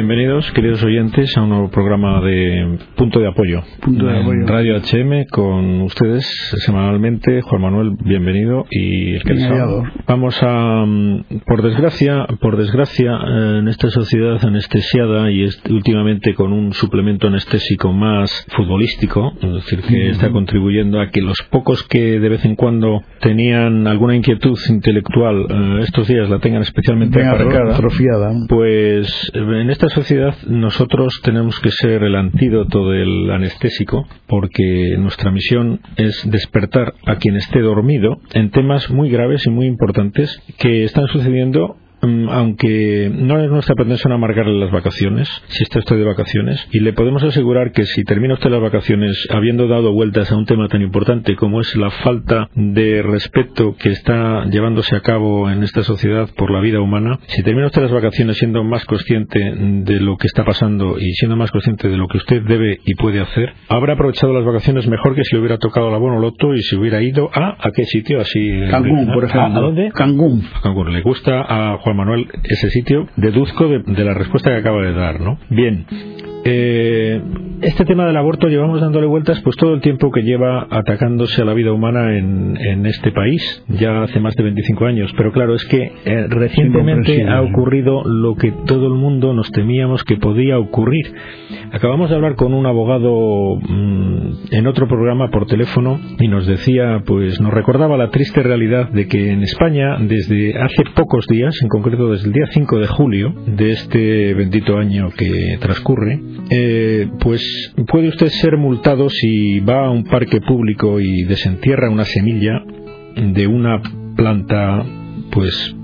Bienvenidos, queridos oyentes, a un nuevo programa de Punto de Apoyo. Punto de apoyo. Radio HM con ustedes semanalmente. Juan Manuel, bienvenido. Y el que les. Vamos a, mm, por desgracia, por desgracia, eh, en esta sociedad anestesiada y últimamente con un suplemento anestésico más futbolístico, es decir, que está contribuyendo a que los pocos que de vez en cuando tenían alguna inquietud intelectual eh, estos días la tengan especialmente aparcada. atrofiada. Pues en esta sociedad nosotros tenemos que ser el antídoto del anestésico porque nuestra misión es despertar a quien esté dormido en temas muy graves y muy importantes que están sucediendo aunque no es nuestra pretensión amargarle las vacaciones, si está usted de vacaciones, y le podemos asegurar que si termina usted las vacaciones habiendo dado vueltas a un tema tan importante como es la falta de respeto que está llevándose a cabo en esta sociedad por la vida humana, si termina usted las vacaciones siendo más consciente de lo que está pasando y siendo más consciente de lo que usted debe y puede hacer, habrá aprovechado las vacaciones mejor que si le hubiera tocado la bonoloto y si hubiera ido a a qué sitio así Cancún, por ¿A- ejemplo. ¿A dónde? Cancún. a Cancún. Le gusta a Juan Manuel ese sitio, deduzco de, de la respuesta que acaba de dar, ¿no? Bien. Eh, este tema del aborto llevamos dándole vueltas pues todo el tiempo que lleva atacándose a la vida humana en, en este país, ya hace más de 25 años, pero claro, es que eh, recientemente ha ocurrido lo que todo el mundo nos temíamos que podía ocurrir. Acabamos de hablar con un abogado mm, en otro programa por teléfono y nos decía, pues nos recordaba la triste realidad de que en España desde hace pocos días, en concreto desde el día 5 de julio de este bendito año que transcurre, eh, pues puede usted ser multado si va a un parque público y desentierra una semilla de una planta pues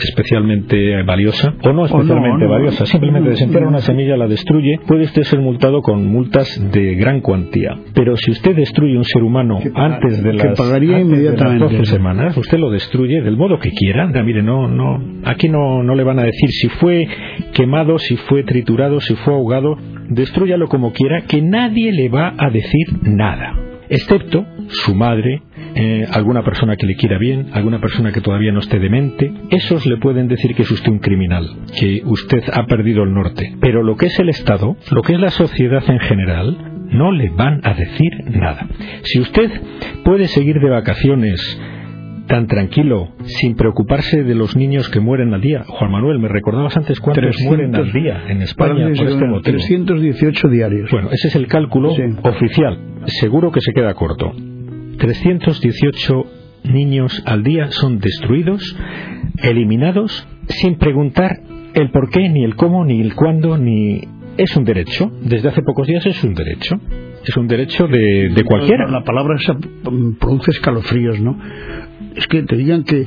especialmente valiosa o no especialmente no, no. valiosa, simplemente No, desentierra una semilla, la destruye, puede usted ser multado con multas de gran cuantía. Pero si usted destruye un ser humano Que antes de que las, pagaría antes de las inmediatamente. 12 semanas, usted lo destruye del modo que quiera. Mire, no, no, aquí no, no le van a decir si fue quemado, si fue triturado, si fue ahogado, destruyalo como quiera, que nadie le va a decir nada, excepto su madre, eh, alguna persona que le quiera bien, alguna persona que todavía no esté demente, esos le pueden decir que es usted un criminal, que usted ha perdido el norte. Pero lo que es el Estado, lo que es la sociedad en general, no le van a decir nada. Si usted puede seguir de vacaciones tan tranquilo, sin preocuparse de los niños que mueren al día. Juan Manuel, me recordabas antes cuántos 300, mueren al día en España por este motivo. 318 diarios. Bueno, ese es el cálculo Sí. oficial. Seguro que se queda corto. 318 niños al día son destruidos, eliminados, sin preguntar el por qué, ni el cómo, ni el cuándo, ni... Es un derecho. Desde hace pocos días es un derecho. Es un derecho de, de cualquiera. La palabra esa mm, produce escalofríos, ¿no? Es que te digan que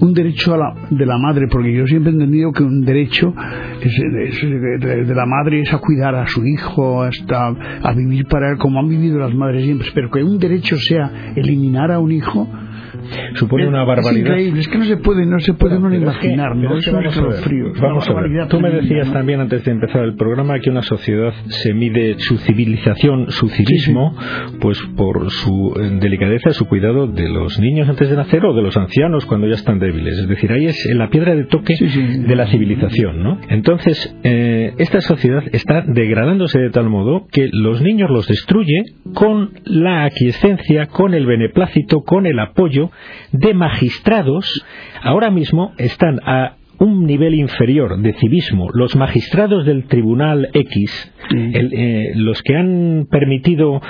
un derecho a la- de la madre, porque yo siempre he entendido que un derecho de, de la madre es a cuidar a su hijo, hasta a vivir para él como han vivido las madres siempre, pero que un derecho sea eliminar a un hijo Supone es- una Es barbaridad. increíble, es que no se puede, no se puede uno Pero es que- imaginar, ¿no? es que Es un vamos a ver, es Vamos a Tú me decías ¿no? también antes de empezar el programa que una sociedad se mide su civilización, su civismo, pues por su eh, delicadeza, su cuidado de los niños antes de nacer o de los ancianos cuando ya están débiles. Es decir, ahí es la piedra de toque sí. de la civilización, ¿no? Entonces, eh, esta sociedad está degradándose de tal modo que los niños los destruye con la aquiescencia, con el beneplácito, con el apoyo de magistrados. Ahora mismo están a un nivel inferior de civismo los magistrados del Tribunal X, el, eh, los que han permitido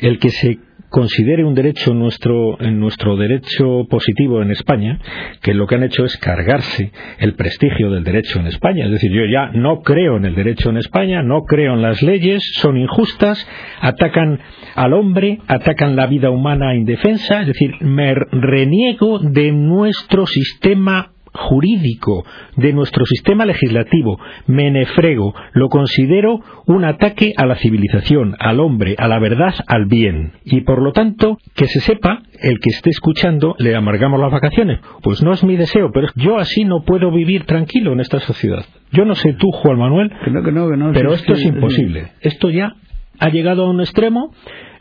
el que se considere un derecho nuestro en nuestro derecho positivo en España, que lo que han hecho es cargarse el prestigio del derecho en España. Es decir, yo ya no creo en el derecho en España, no creo en las leyes, son injustas, atacan al hombre, atacan la vida humana indefensa, es decir, me reniego de nuestro sistema jurídico de nuestro sistema legislativo, me nefrego, lo considero un ataque a la civilización, al hombre, a la verdad, al bien. Y por lo tanto, que se sepa, el que esté escuchando, le amargamos las vacaciones. Pues no es mi deseo, pero yo así no puedo vivir tranquilo en esta sociedad. Yo no sé tú, Juan Manuel, Que no, que no, que no, pero esto es imposible. Esto ya ha llegado a un extremo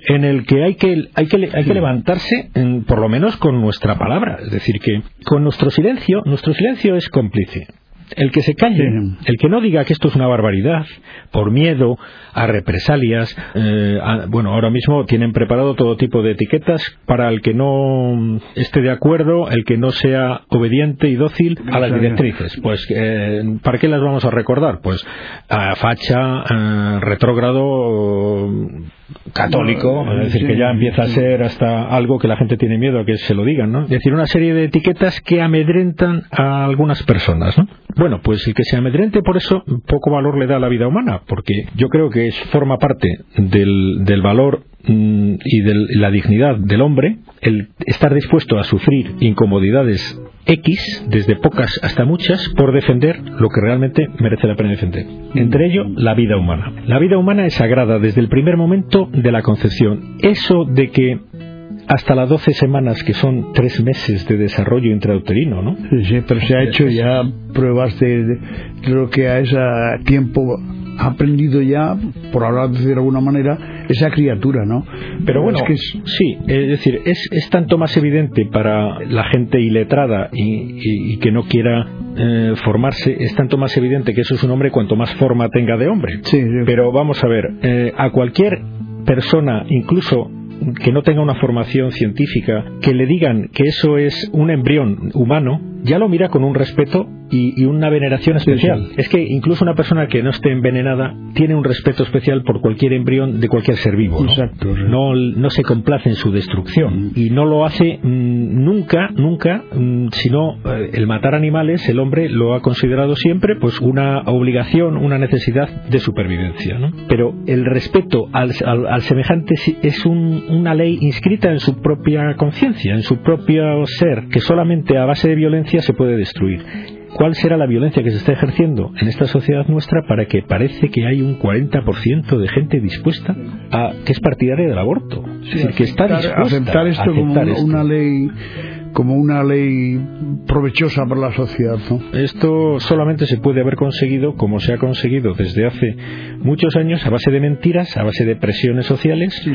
en el que hay que, hay que, hay que levantarse, en- por lo menos con nuestra palabra. Es decir, que con nuestro silencio, nuestro silencio es cómplice. El que se calle, el que no diga que esto es una barbaridad, por miedo a represalias. Eh, bueno, ahora mismo tienen preparado todo tipo de etiquetas para el que no esté de acuerdo, el que no sea obediente y dócil a las directrices. Pues, eh, ¿para qué las vamos a recordar? Pues a facha, retrógrado, católico, es decir, que ya empieza a ser hasta algo que la gente tiene miedo a que se lo digan, ¿no? Es decir, una serie de etiquetas que amedrentan a algunas personas, ¿no? Bueno, pues el que se amedrente por eso poco valor le da a la vida humana, porque yo creo que es, forma parte del, valor mm, y de la dignidad del hombre el estar dispuesto a sufrir incomodidades X, desde pocas hasta muchas, por defender lo que realmente merece la pena defender. Entre ello, la vida humana. La vida humana es sagrada desde el primer momento de la concepción. Eso de que hasta las 12 semanas, que son tres meses de desarrollo intrauterino, ¿no? Sí, pero se ha hecho ya pruebas de, lo que a ese tiempo ha aprendido ya, por hablar de alguna manera, esa criatura, ¿no? Pero bueno, es que sí, es decir, es, es, tanto más evidente para la gente iletrada y, que no quiera eh, formarse, es tanto más evidente que eso es un hombre cuanto más forma tenga de hombre. Sí, Pero vamos a ver, eh, a cualquier persona, incluso que no tenga una formación científica, que le digan que eso es un embrión humano, ya lo mira con un respeto y, una veneración especial. Es que incluso una persona que no esté envenenada tiene un respeto especial por cualquier embrión de cualquier ser vivo. ¿no? No, se complace en su destrucción y no lo hace mm, nunca, nunca, mm, sino eh, el matar animales, el hombre lo ha considerado siempre pues una obligación, una necesidad de supervivencia. Pero el respeto al, semejante es una ley inscrita en su propia conciencia, en su propio ser, que solamente a base de violencia se puede destruir cuál será la violencia que se está ejerciendo en esta sociedad nuestra para que parece que hay un 40% de gente dispuesta a que es partidaria del aborto. es decir, que está dispuesta a aceptar esto como una ley como una ley provechosa para la sociedad. Esto solamente se puede haber conseguido, como se ha conseguido desde hace muchos años, a base de mentiras, a base de presiones sociales,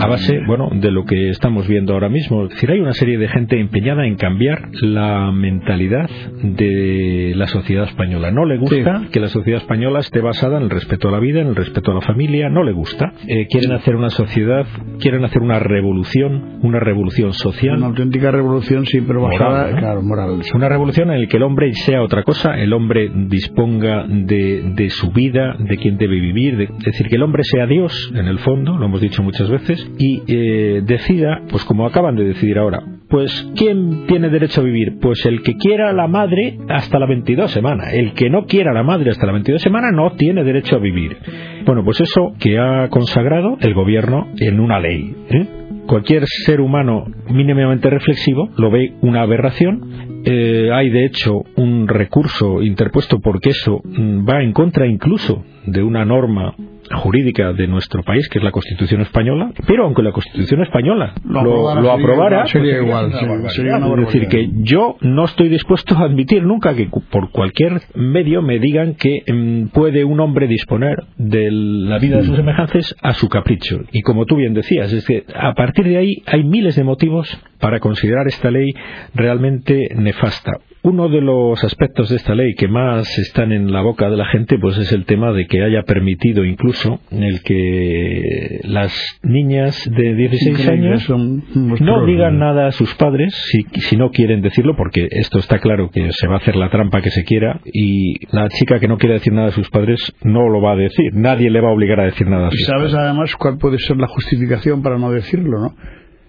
a base, bueno, de lo que estamos viendo ahora mismo. Es decir, hay una serie de gente empeñada en cambiar la mentalidad de la sociedad española. No le gusta que la sociedad española esté basada en el respeto a la vida, en el respeto a la familia, no le gusta. Eh, quieren hacer una sociedad, quieren hacer una revolución, una revolución social. Una auténtica revolución pero basada, moral, Una revolución en la que el hombre sea otra cosa, el hombre disponga de, su vida, de quién debe vivir, es decir, que el hombre sea Dios, en el fondo, lo hemos dicho muchas veces, y eh, decida, pues como acaban de decidir ahora, pues ¿quién tiene derecho a vivir? Pues el que quiera la madre hasta la 22 semana, el que no quiera la madre hasta la 22 semana no tiene derecho a vivir. Bueno, pues eso que ha consagrado el gobierno en una ley. ¿eh? Cualquier ser humano mínimamente reflexivo lo ve una aberración. Eh, hay de hecho un recurso interpuesto porque eso mm, va en contra incluso de una norma jurídica de nuestro país, que es la Constitución española, pero aunque la Constitución española lo, aprobara, sería igual. es decir, que yo no estoy dispuesto a admitir nunca que por cualquier medio me digan que mm, puede un hombre disponer de la vida de sus semejantes a su capricho. Y como tú bien decías, es que a partir de ahí hay miles de motivos para considerar esta ley realmente nefasta. Uno de los aspectos de esta ley que más están en la boca de la gente pues es el tema de que haya permitido incluso el que las niñas de 16 años no digan nada a sus padres si, si no quieren decirlo porque esto está claro que se va a hacer la trampa que se quiera y la chica que no quiere decir nada a sus padres no lo va a decir. Nadie le va a obligar a decir nada a sus ¿Y sabes además cuál puede ser la justificación para no decirlo, no?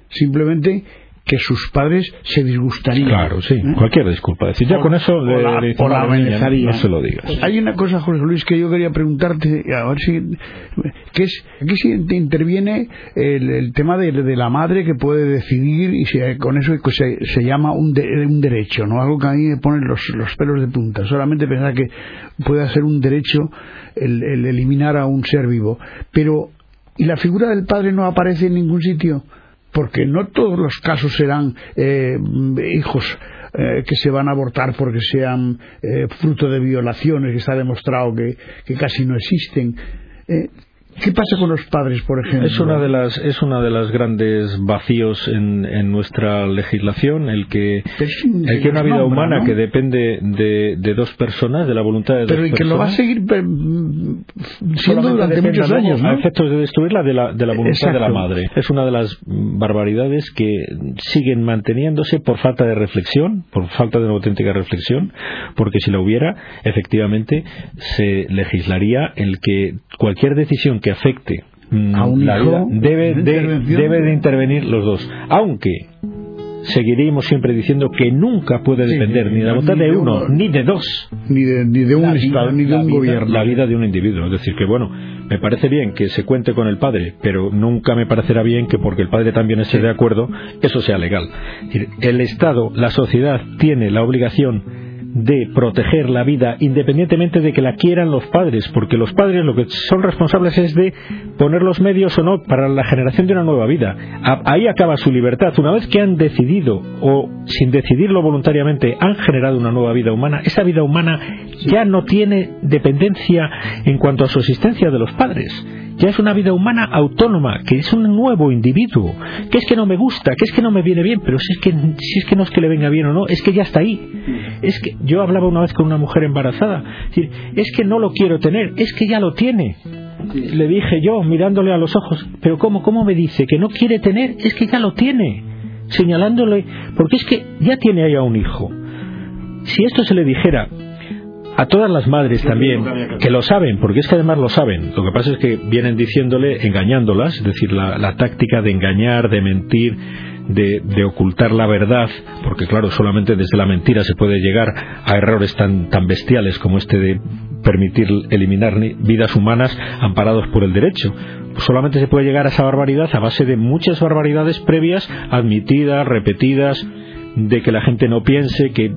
Simplemente que sus padres se disgustarían. Claro, sí, ¿eh? cualquier disculpa. Decir, ya con eso le, la, le no, se lo digas. Hay una cosa, José Luis, que yo quería preguntarte, a ver si, que es, aquí sí interviene el, tema de, la madre que puede decidir y con eso se, se llama un, un derecho, ¿no? Algo que a mí me pone los, los pelos de punta. Solamente pensar que puede ser un derecho el, el eliminar a un ser vivo. Pero, ¿y la figura del padre no aparece en ningún sitio? Porque no todos los casos serán eh, hijos eh, que se van a abortar porque sean eh, fruto de violaciones, que está demostrado que, casi no existen. ¿Qué pasa con los padres, por ejemplo? Es una de las es una de las grandes vacíos en, en nuestra legislación el que el que una vida nombra, humana ¿no? que depende de, de dos personas, de la voluntad de Pero dos y que lo va a personas, seguir pe- siendo durante muchos años, ¿no? a efectos de destruirla de la, de la voluntad de la Exacto. madre. Es una de las barbaridades que siguen manteniéndose por falta de reflexión, por falta de una auténtica reflexión, porque si la hubiera, efectivamente se legislaría el que cualquier decisión que afecte A un la hijo, vida debe de, debe de intervenir los dos. Aunque seguiríamos siempre diciendo que nunca puede Sí, depender ni de la voluntad de uno uno. ni de dos Ni de, ni de un vida- Estado, ni de un vida- gobierno. La vida de un individuo. Es decir, que bueno, me parece bien que se cuente con el padre, pero nunca me parecerá bien que porque el padre también esté de acuerdo, eso sea legal. El Estado, la sociedad, tiene la obligación de proteger la vida independientemente de que la quieran los padres, porque los padres lo que son responsables es de poner los medios o no para la generación de una nueva vida. Ahí acaba su libertad. Una vez que han decidido o sin decidirlo voluntariamente han generado una nueva vida humana, esa vida humana ya no tiene dependencia en cuanto a su existencia de los padres. Ya es una vida humana autónoma, que es un nuevo individuo, que es que no me gusta, que es que no me viene bien, pero si es que, si es que no es que le venga bien o no, es que ya está ahí. Es que yo hablaba una vez con una mujer embarazada, es, que no lo quiero tener, es que ya lo tiene. Le dije yo, mirándole a los ojos, pero ¿cómo, cómo me dice que no quiere tener? Es que ya lo tiene. Señalándole, porque es que ya tiene ahí a un hijo. Si esto se le dijera a todas las madres también, que lo saben, porque es que además lo saben. Lo que pasa es que vienen diciéndole, engañándolas, es decir, la, la táctica de engañar, de mentir, de, de ocultar la verdad, porque claro, solamente desde la mentira se puede llegar a errores tan, tan bestiales como este de permitir eliminar vidas humanas amparados por el derecho. Solamente se puede llegar a esa barbaridad a base de muchas barbaridades previas, admitidas, repetidas, de que la gente no piense, que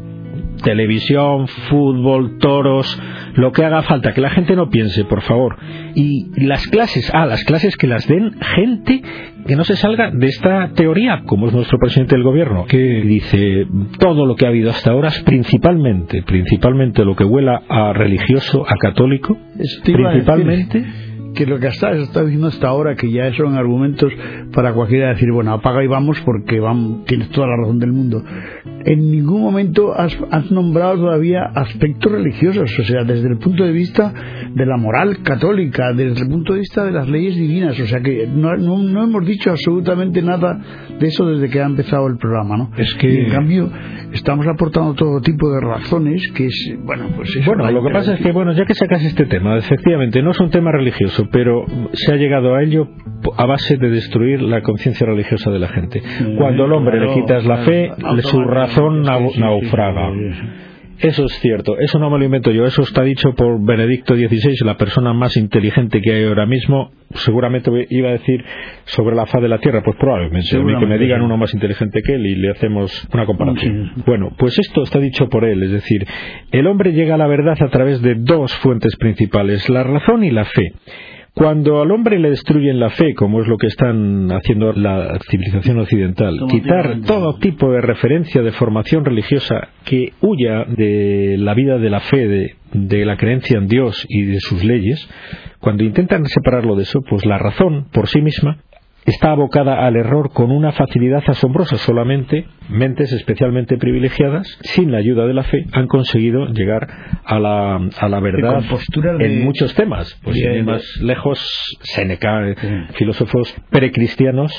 televisión, fútbol, toros, lo que haga falta, que la gente no piense, por favor. Y las clases, ah, las clases que las den gente que no se salga de esta teoría, como es nuestro presidente del gobierno, que dice todo lo que ha habido hasta ahora es principalmente, principalmente lo que huela a religioso, a católico, a principalmente. Que lo que está, está diciendo hasta ahora que ya son argumentos para cualquiera decir bueno apaga y vamos porque vamos, tienes toda la razón del mundo en ningún momento has, has nombrado todavía aspectos religiosos o sea desde el punto de vista de la moral católica desde el punto de vista de las leyes divinas o sea que no, no, no hemos dicho absolutamente nada de eso desde que ha empezado el programa ¿no? Es que- Y en cambio estamos aportando todo tipo de razones que es bueno pues eso, Bueno, lo que pasa es que, bueno, ya que sacas este tema, efectivamente, no es un tema religioso, pero se ha llegado a ello a base de destruir la conciencia religiosa de la gente. Cuando al hombre le quitas la fe, su razón naufraga. Eso es cierto, eso no me lo invento yo, eso está dicho por Benedicto XVI, la persona más inteligente que hay ahora mismo. Seguramente iba a decir sobre la faz de la Tierra, pues probablemente. Que me digan uno más inteligente que él y le hacemos una comparación. Sí. Bueno, pues esto está dicho por él, es decir, el hombre llega a la verdad a través de dos fuentes principales, la razón y la fe. Cuando al hombre le destruyen la fe, como es lo que están haciendo la civilización occidental, quitar todo tipo de referencia de formación religiosa que huya de la vida de la fe, de, de la creencia en Dios y de sus leyes, cuando intentan separarlo de eso, pues la razón por sí misma está abocada al error con una facilidad asombrosa. Solamente mentes especialmente privilegiadas, sin la ayuda de la fe, han conseguido llegar a la, a la verdad de- en muchos temas. Pues de- más lejos, Seneca, filósofos precristianos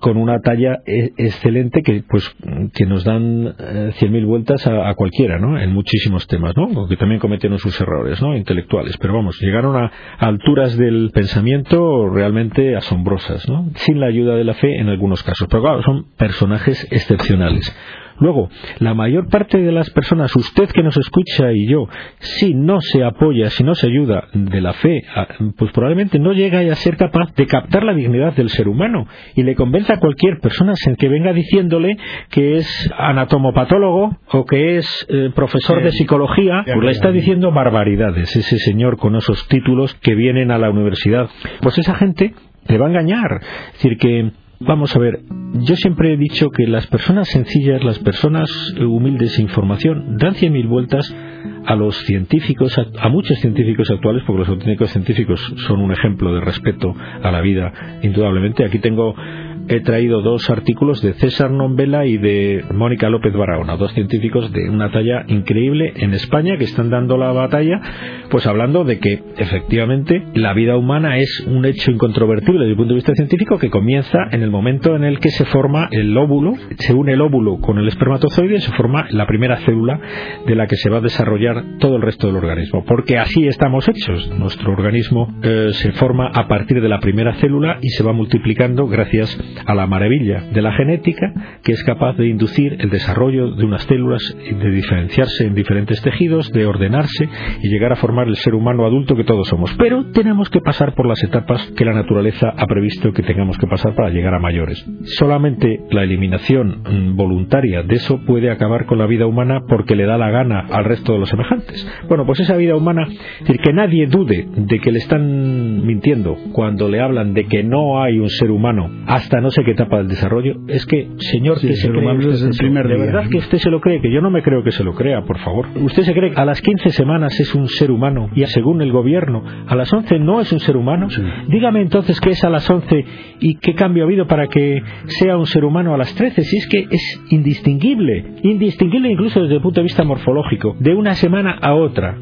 con una talla eh, excelente que pues que nos dan eh, cien mil vueltas a, cualquiera, ¿no? En muchísimos temas, ¿no? Aunque también cometieron sus errores, ¿no? Intelectuales, pero vamos, llegaron a alturas del pensamiento realmente asombrosas, ¿no? Sin la ayuda de la fe en algunos casos, pero claro, son personajes excepcionales. Luego, la mayor parte de las personas, usted que nos escucha y yo, si no se apoya, si no se ayuda de la fe, a- pues probablemente no llega a ser capaz de captar la dignidad del ser humano y le convenza a cualquier persona sin que venga diciéndole que es anatomopatólogo o que es eh, profesor de psicología, pues le está diciendo barbaridades ese señor con esos títulos que vienen a la universidad. Pues esa gente le va a engañar. Es decir, que Vamos a ver, yo siempre he dicho que las personas sencillas, las personas humildes sin formación, dan cien mil vueltas a los científicos, a, muchos científicos actuales, porque los auténticos científicos son un ejemplo de respeto a la vida, indudablemente. Aquí tengo he traído dos artículos de César Nombela y de Mónica López Barahona, dos científicos de una talla increíble en España que están dando la batalla, pues hablando de que efectivamente la vida humana es un hecho incontrovertible desde el punto de vista científico que comienza en el momento en el que se forma el óvulo, se une el óvulo con el espermatozoide y se forma la primera célula de la que se va a desarrollar todo el resto del organismo, porque así estamos hechos. Nuestro organismo eh, se forma a partir de la primera célula y se va multiplicando gracias a la maravilla de la genética que es capaz de inducir el desarrollo de unas células, de diferenciarse en diferentes tejidos, de ordenarse y llegar a formar el ser humano adulto que todos somos. Pero tenemos que pasar por las etapas que la naturaleza ha previsto que tengamos que pasar para llegar a mayores. Solamente la eliminación mm, voluntaria de eso puede acabar con la vida humana porque le da la gana al resto de los semejantes. Bueno, pues esa vida humana, es decir, que nadie dude de que le están mintiendo cuando le hablan de que no hay un ser humano hasta no no sé qué etapa del desarrollo, es que, señor, que se cree usted el primer de verdad que usted se lo cree, que yo no me creo que se lo crea, por favor. Usted se cree que a las 15 semanas es un ser humano y según el gobierno, a las 11 no es un ser humano. Dígame entonces qué es a las 11 y qué cambio ha habido para que sea un ser humano a las 13, si es que es indistinguible, indistinguible incluso desde el punto de vista morfológico, de una semana a otra.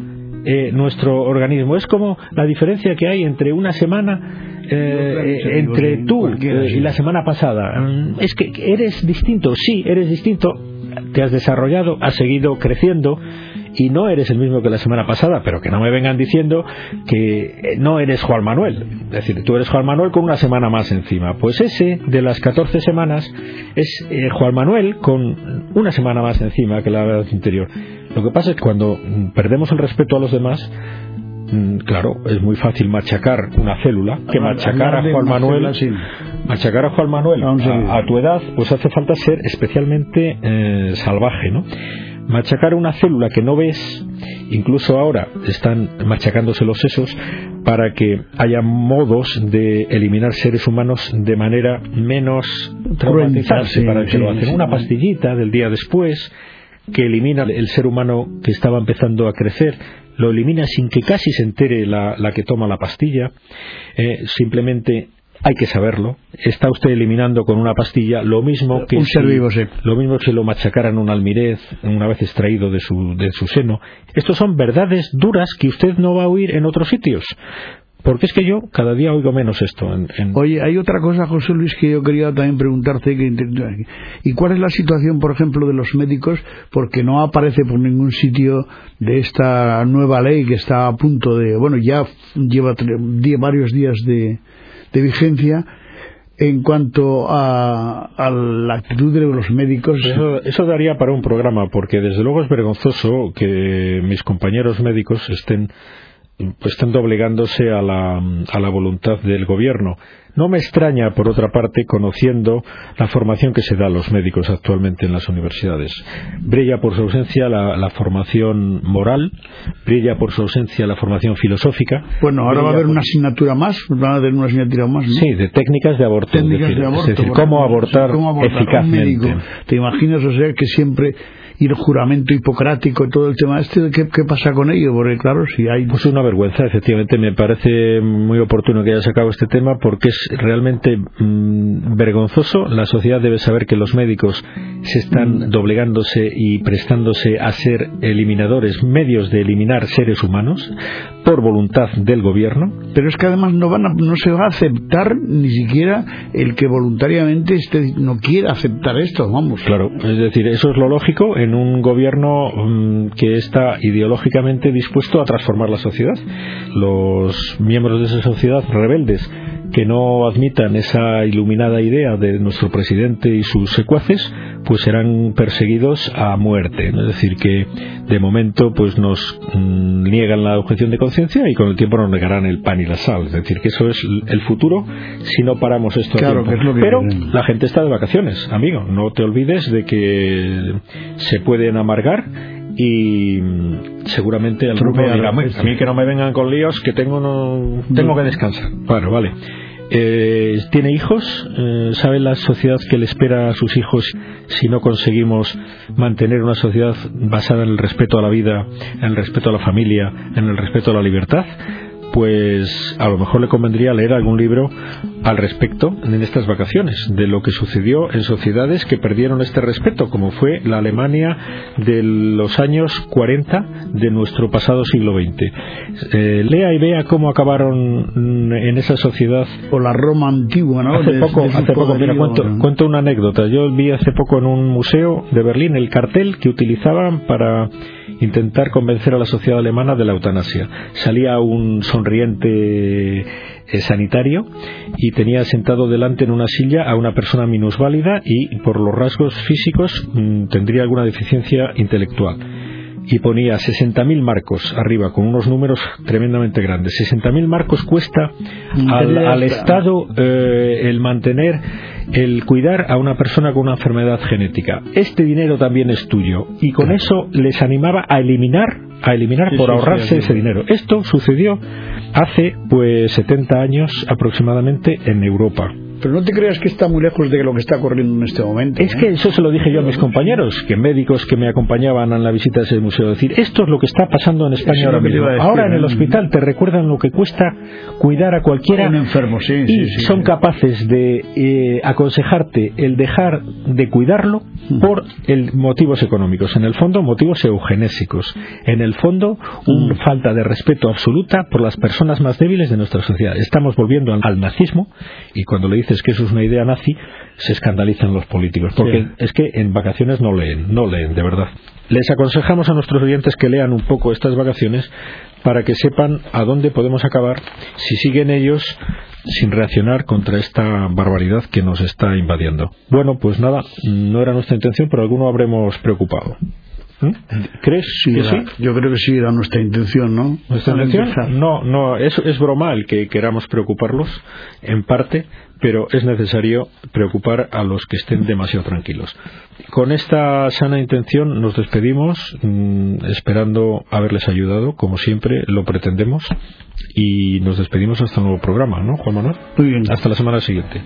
Eh, nuestro organismo. Es como la diferencia que hay entre una semana eh, entre tú eh, y la semana pasada. Mm, es que eres distinto, sí, eres distinto, te has desarrollado, has seguido creciendo y no eres el mismo que la semana pasada, pero que no me vengan diciendo que eh, no eres Juan Manuel. Es decir, tú eres Juan Manuel con una semana más encima. Pues ese de las 14 semanas es Juan Manuel con una semana más encima que la vez anterior. Lo que pasa es que cuando perdemos el respeto a los demás, Mm, claro, es muy fácil machacar una célula que machacar a Juan Manuel. machacar a Juan Manuel a, tu edad pues hace falta ser especialmente eh, salvaje ¿no? machacar una célula que no ves incluso ahora están machacándose los sesos para que haya modos de eliminar seres humanos de manera menos traumatizarse para que lo hacen. una pastillita del día después que elimina el ser humano que estaba empezando a crecer lo elimina sin que casi se entere la, que toma la pastilla, eh, simplemente hay que saberlo. Está usted eliminando con una pastilla lo mismo que un ser vivo, lo mismo que lo machacaran un almirez una vez extraído de su, de su seno. Estos son verdades duras que usted no va a oír en otros sitios. Porque es que yo cada día oigo menos esto. Oye, hay otra cosa, José Luis, que yo quería también preguntarte. ¿Y cuál es la situación, por ejemplo, de los médicos? Porque no aparece por ningún sitio de esta nueva ley que está a punto de. Bueno, ya lleva varios días de, vigencia en cuanto a, la actitud de los médicos. Eso, eso, daría para un programa, porque desde luego es vergonzoso que mis compañeros médicos estén pues están doblegándose a la, a la voluntad del gobierno. No me extraña, por otra parte, conociendo la formación que se da a los médicos actualmente en las universidades. Brilla por su ausencia la, formación moral, brilla por su ausencia la formación filosófica. Bueno, ahora va a haber una asignatura más, va a haber una asignatura más, ¿no? Sí, de técnicas de aborto. Técnicas de aborto. Es decir, cómo abortar, eficazmente. ¿Te imaginas, o sea, que siempre y el juramento hipocrático y todo el tema este, ¿qué, ¿qué, pasa con ello? Porque claro, si hay... Pues una vergüenza, efectivamente, me parece muy oportuno que haya sacado este tema porque es realmente mm, vergonzoso. La sociedad debe saber que los médicos se están mm. doblegándose y prestándose a ser eliminadores, medios de eliminar seres humanos por voluntad del gobierno. Pero es que además no, van no se va a aceptar ni siquiera el que voluntariamente este, no quiera aceptar esto, vamos. Claro, es decir, eso es lo lógico en un gobierno mm, que está ideológicamente dispuesto a transformar la sociedad. Los miembros de esa sociedad rebeldes que no admitan esa iluminada idea de nuestro presidente y sus secuaces, pues serán perseguidos a muerte. Es decir, que de momento pues nos mm, niegan la objeción de conciencia y con el tiempo nos negarán el pan y la sal. Es decir, que eso es el futuro si no paramos esto claro, Que es lo que Pero la gente está de vacaciones, amigo. No te olvides de que se pueden amargar y mm, seguramente el grupo dirá, a mí que no me vengan con líos, que tengo, no, tengo que descansar. Bueno, vale. Eh, ¿Tiene hijos? Eh, ¿Sabe la sociedad que le espera a sus hijos si no conseguimos mantener una sociedad basada en el respeto a la vida, en el respeto a la familia, en el respeto a la libertad? Pues a lo mejor le convendría leer algún libro al respecto en estas vacaciones, de lo que sucedió en sociedades que perdieron este respeto, como fue la Alemania de los años 40 de nuestro pasado siglo XX. Eh, lea y vea cómo acabaron en esa sociedad. O la Roma antigua, ¿no? Hace poco, hace poco mira, cuento, cuento una anécdota. Yo vi hace poco en un museo de Berlín el cartel que utilizaban para intentar convencer a la sociedad alemana de la eutanasia. Salía un sonriente eh, sanitario y tenía sentado delante en una silla a una persona minusválida y por los rasgos físicos mm, tendría alguna deficiencia intelectual y ponía 60.000 marcos arriba con unos números tremendamente grandes. 60.000 marcos cuesta al, Estado eh, el mantener, el cuidar a una persona con una enfermedad genética. Este dinero también es tuyo y con eso les animaba a eliminar, a eliminar por ahorrarse ese dinero. Esto sucedió hace pues 70 años aproximadamente en Europa. Pero no te creas que está muy lejos de lo que está ocurriendo en este momento. Es que eso se lo dije yo a mis compañeros, que médicos que me acompañaban en la visita a ese museo, decir, esto es lo que está pasando en España ahora mismo. ahora en el hospital te recuerdan lo que cuesta cuidar a cualquiera. Un enfermo, sí. Y son capaces de eh, aconsejarte el dejar de cuidarlo mm. por el motivos económicos. En el fondo, motivos eugenésicos. En el fondo, una mm. falta de respeto absoluta por las personas más débiles de nuestra sociedad. Estamos volviendo al nazismo y cuando le dices que eso es una idea nazi, se escandalizan los políticos, porque es que en vacaciones no leen, no leen, de verdad. Les aconsejamos a nuestros oyentes que lean un poco estas vacaciones para que sepan a dónde podemos acabar si siguen ellos sin reaccionar contra esta barbaridad que nos está invadiendo. Bueno, pues nada, no era nuestra intención, pero alguno habremos preocupado. ¿Mm? ¿Crees sí, que sí? Yo creo que sí era nuestra intención, ¿no? ¿Nuestra intención? No, no, es, es broma el que queramos preocuparlos, en parte, pero es necesario preocupar a los que estén demasiado tranquilos. Con esta sana intención nos despedimos, mm, esperando haberles ayudado, como siempre lo pretendemos, y nos despedimos hasta el nuevo programa, ¿no, Juan Manuel? Muy bien. Hasta la semana siguiente.